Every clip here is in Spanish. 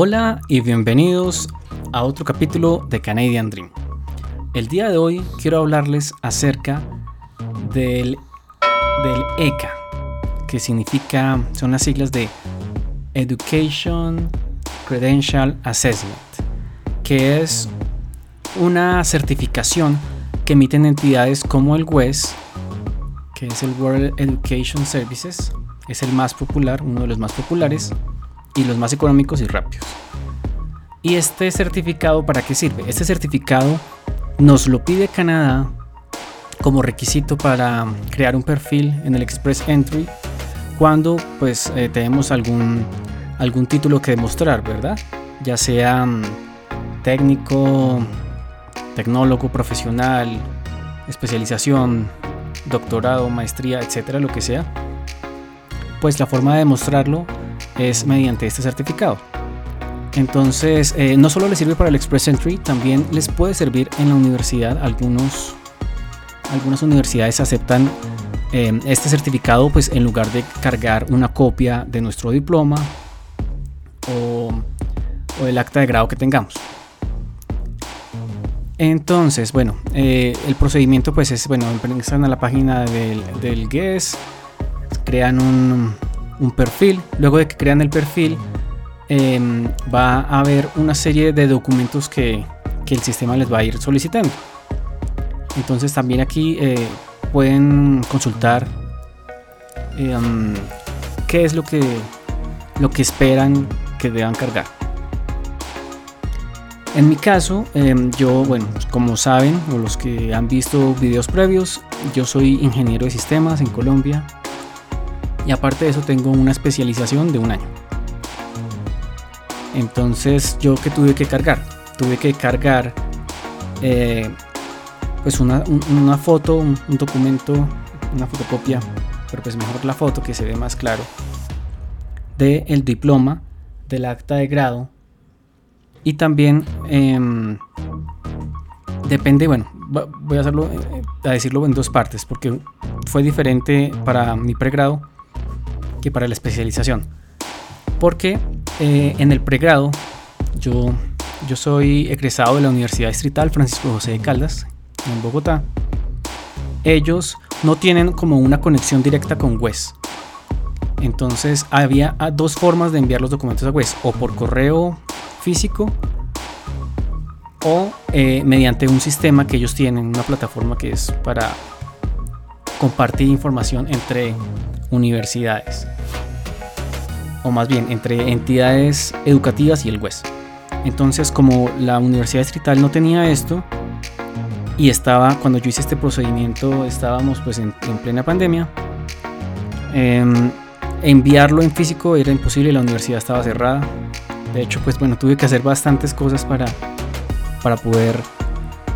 Hola y bienvenidos a otro capítulo de Canadian Dream. El día de hoy quiero hablarles acerca del, ECA, que significa, son las siglas de Education Credential Assessment, que es una certificación que emiten entidades como el WES, que es el World Education Services, es el más popular, uno de los más populares y los más económicos y rápidos. ¿Y este certificado para qué sirve? Este certificado nos lo pide Canadá como requisito para crear un perfil en el Express Entry cuando pues eh, tenemos algún, algún título que demostrar, ¿verdad? Ya sea mm, técnico, tecnólogo, profesional, especialización, doctorado, maestría, etcétera, lo que sea. Pues la forma de demostrarlo es mediante este certificado. Entonces, eh, no solo le sirve para el Express Entry, también les puede servir en la universidad. Algunos, algunas universidades aceptan eh, este certificado pues en lugar de cargar una copia de nuestro diploma o, el acta de grado que tengamos. Entonces, bueno, eh, el procedimiento pues es, bueno, entran a la página del, del GES, crean un, un, perfil, luego de que crean el perfil eh, va a haber una serie de documentos que, que, el sistema les va a ir solicitando. Entonces también aquí eh, pueden consultar em, qué es lo que, lo que esperan que deban cargar. En mi caso, em, yo, bueno, como saben, o los que han visto videos previos, yo soy ingeniero de sistemas en Colombia y aparte de eso tengo una especialización de un año. Entonces, ¿yo qué tuve que cargar? Tuve que cargar eh, pues una, una foto, un, documento, una fotocopia, pero pues mejor la foto que se ve más claro, del el diploma, del acta de grado y también eh, depende, bueno, voy a hacerlo, eh, a decirlo en dos partes, porque fue diferente para mi pregrado que para la especialización. Porque eh, en el pregrado yo, yo soy egresado de la Universidad Distrital Francisco José de Caldas, en Bogotá. Ellos no tienen como una conexión directa con WES. Entonces había dos formas de enviar los documentos a WES, o por correo físico o eh, mediante un sistema que ellos tienen, una plataforma que es para compartir información entre universidades o más bien entre entidades educativas y el WES. Entonces, como la Universidad Distrital no tenía esto y estaba, cuando yo hice este procedimiento, estábamos pues en, en plena pandemia, eh, enviarlo en físico era imposible, la universidad estaba cerrada, de hecho, pues bueno, tuve que hacer bastantes cosas para, para poder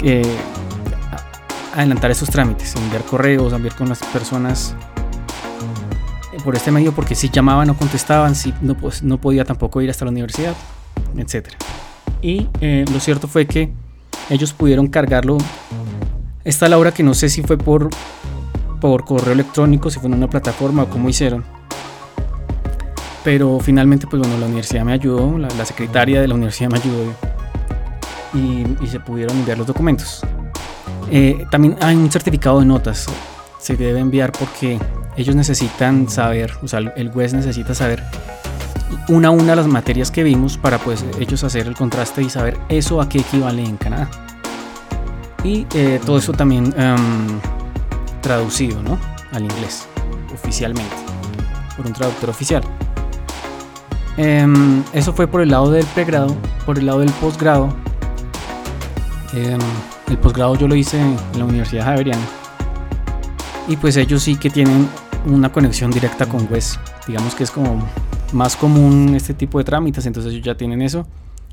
eh, adelantar esos trámites, enviar correos, enviar con las personas por este medio, porque si llamaban no contestaban, si no, pues, no podía tampoco ir hasta la universidad, etc. Y eh, lo cierto fue que ellos pudieron cargarlo. Esta Laura que no sé si fue por, por correo electrónico, si fue en una plataforma o cómo hicieron pero finalmente, pues bueno, la universidad me ayudó, la, la secretaria de la universidad me ayudó y, y se pudieron enviar los documentos. Eh, también hay un certificado de notas, se debe enviar porque ellos necesitan saber, o sea, el WES necesita saber una a una las materias que vimos para pues ellos hacer el contraste y saber eso a qué equivale en Canadá. Y eh, todo eso también um, traducido, ¿no? Al inglés, oficialmente, por un traductor oficial. Eh, eso fue por el lado del pregrado, por el lado del posgrado. Eh, el posgrado yo lo hice en la Universidad Javeriana. Y pues ellos sí que tienen una conexión directa con WES. Digamos que es como más común este tipo de trámites, entonces ellos ya tienen eso.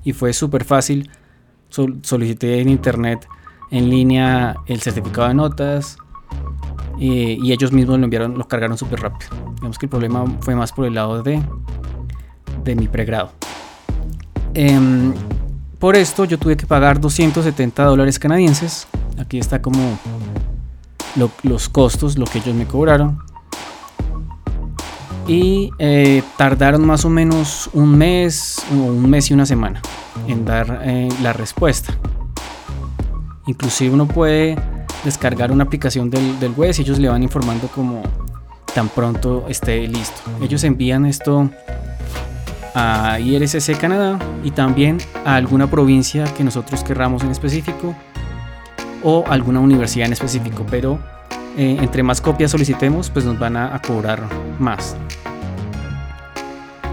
Y fue súper fácil. Sol solicité en internet, en línea, el certificado de notas. Eh, y ellos mismos lo enviaron, lo cargaron súper rápido. Digamos que el problema fue más por el lado de de mi pregrado. Eh, por esto yo tuve que pagar 270 dólares canadienses. Aquí está como lo, los costos, lo que ellos me cobraron. y eh, tardaron más o menos un mes o un mes y una semana en dar eh, la respuesta. Inclusive uno puede descargar una aplicación del, del web y ellos le van informando como tan pronto esté listo. Ellos envían esto a IRCC Canadá y también a alguna provincia que nosotros querramos en específico o alguna universidad en específico, pero eh, entre más copias solicitemos, pues nos van a, cobrar más.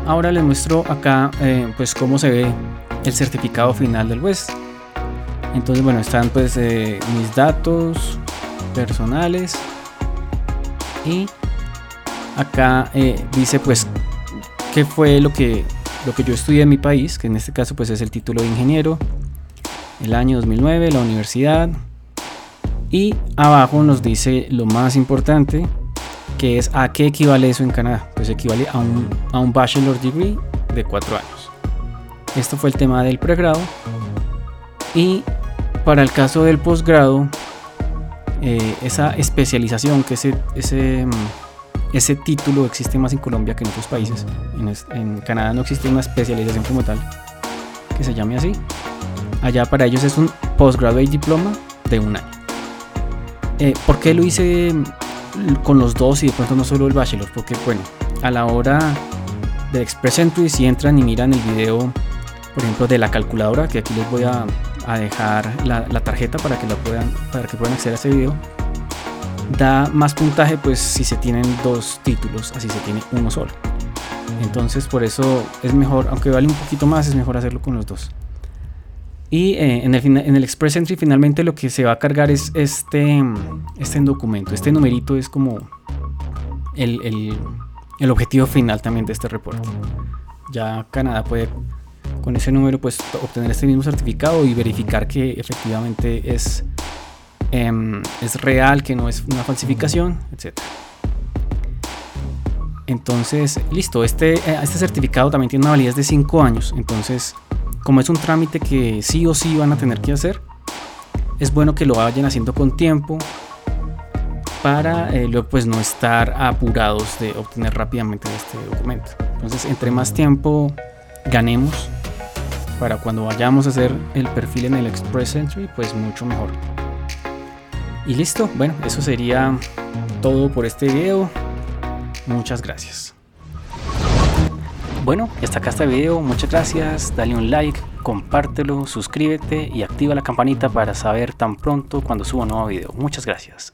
Ahora les muestro acá eh, pues cómo se ve el certificado final del WES. Entonces bueno, están pues eh, mis datos personales y acá dice pues qué fue lo que, lo que yo estudié en mi país, que en este caso pues es el título de ingeniero, el año 2009, la universidad, y abajo nos dice lo más importante, que es a qué equivale eso en Canadá. Pues equivale a un, a un bachelor degree de 4 años. Esto fue el tema del pregrado. Y para el caso del posgrado, eh, esa especialización, que ese, ese, ese título existe más en Colombia que en otros países. En, en Canadá no existe una especialización como tal, que se llame así. Allá para ellos es un postgraduate diploma de un año. Eh, ¿Por qué lo hice con los dos y de pronto no solo el bachelor? Porque bueno, a la hora del Express Entry si entran y miran el video, por ejemplo, de la calculadora, que aquí les voy a, dejar la, tarjeta para que la puedan, para que puedan acceder a ese video, da más puntaje pues si se tienen dos títulos, así se tiene uno solo. Entonces por eso es mejor, aunque vale un poquito más, es mejor hacerlo con los dos. Y eh, en, el, en, el, Express Entry finalmente lo que se va a cargar es este, este documento. Este numerito es como el, el, el, objetivo final también de este reporte. Ya Canadá puede con ese número pues obtener este mismo certificado y verificar que efectivamente es, em, es real, que no es una falsificación, etc. Entonces, listo, este, eh, este certificado también tiene una validez de 5 años. Entonces, como es un trámite que sí o sí van a tener que hacer, es bueno que lo vayan haciendo con tiempo para eh, luego pues no estar apurados de obtener rápidamente este documento. Entonces, entre más tiempo ganemos para cuando vayamos a hacer el perfil en el Express Entry, pues mucho mejor. Y listo, bueno, eso sería todo por este video. Muchas gracias. Bueno, hasta acá este video, muchas gracias, dale un like, compártelo, suscríbete y activa la campanita para saber tan pronto cuando suba un nuevo video. Muchas gracias.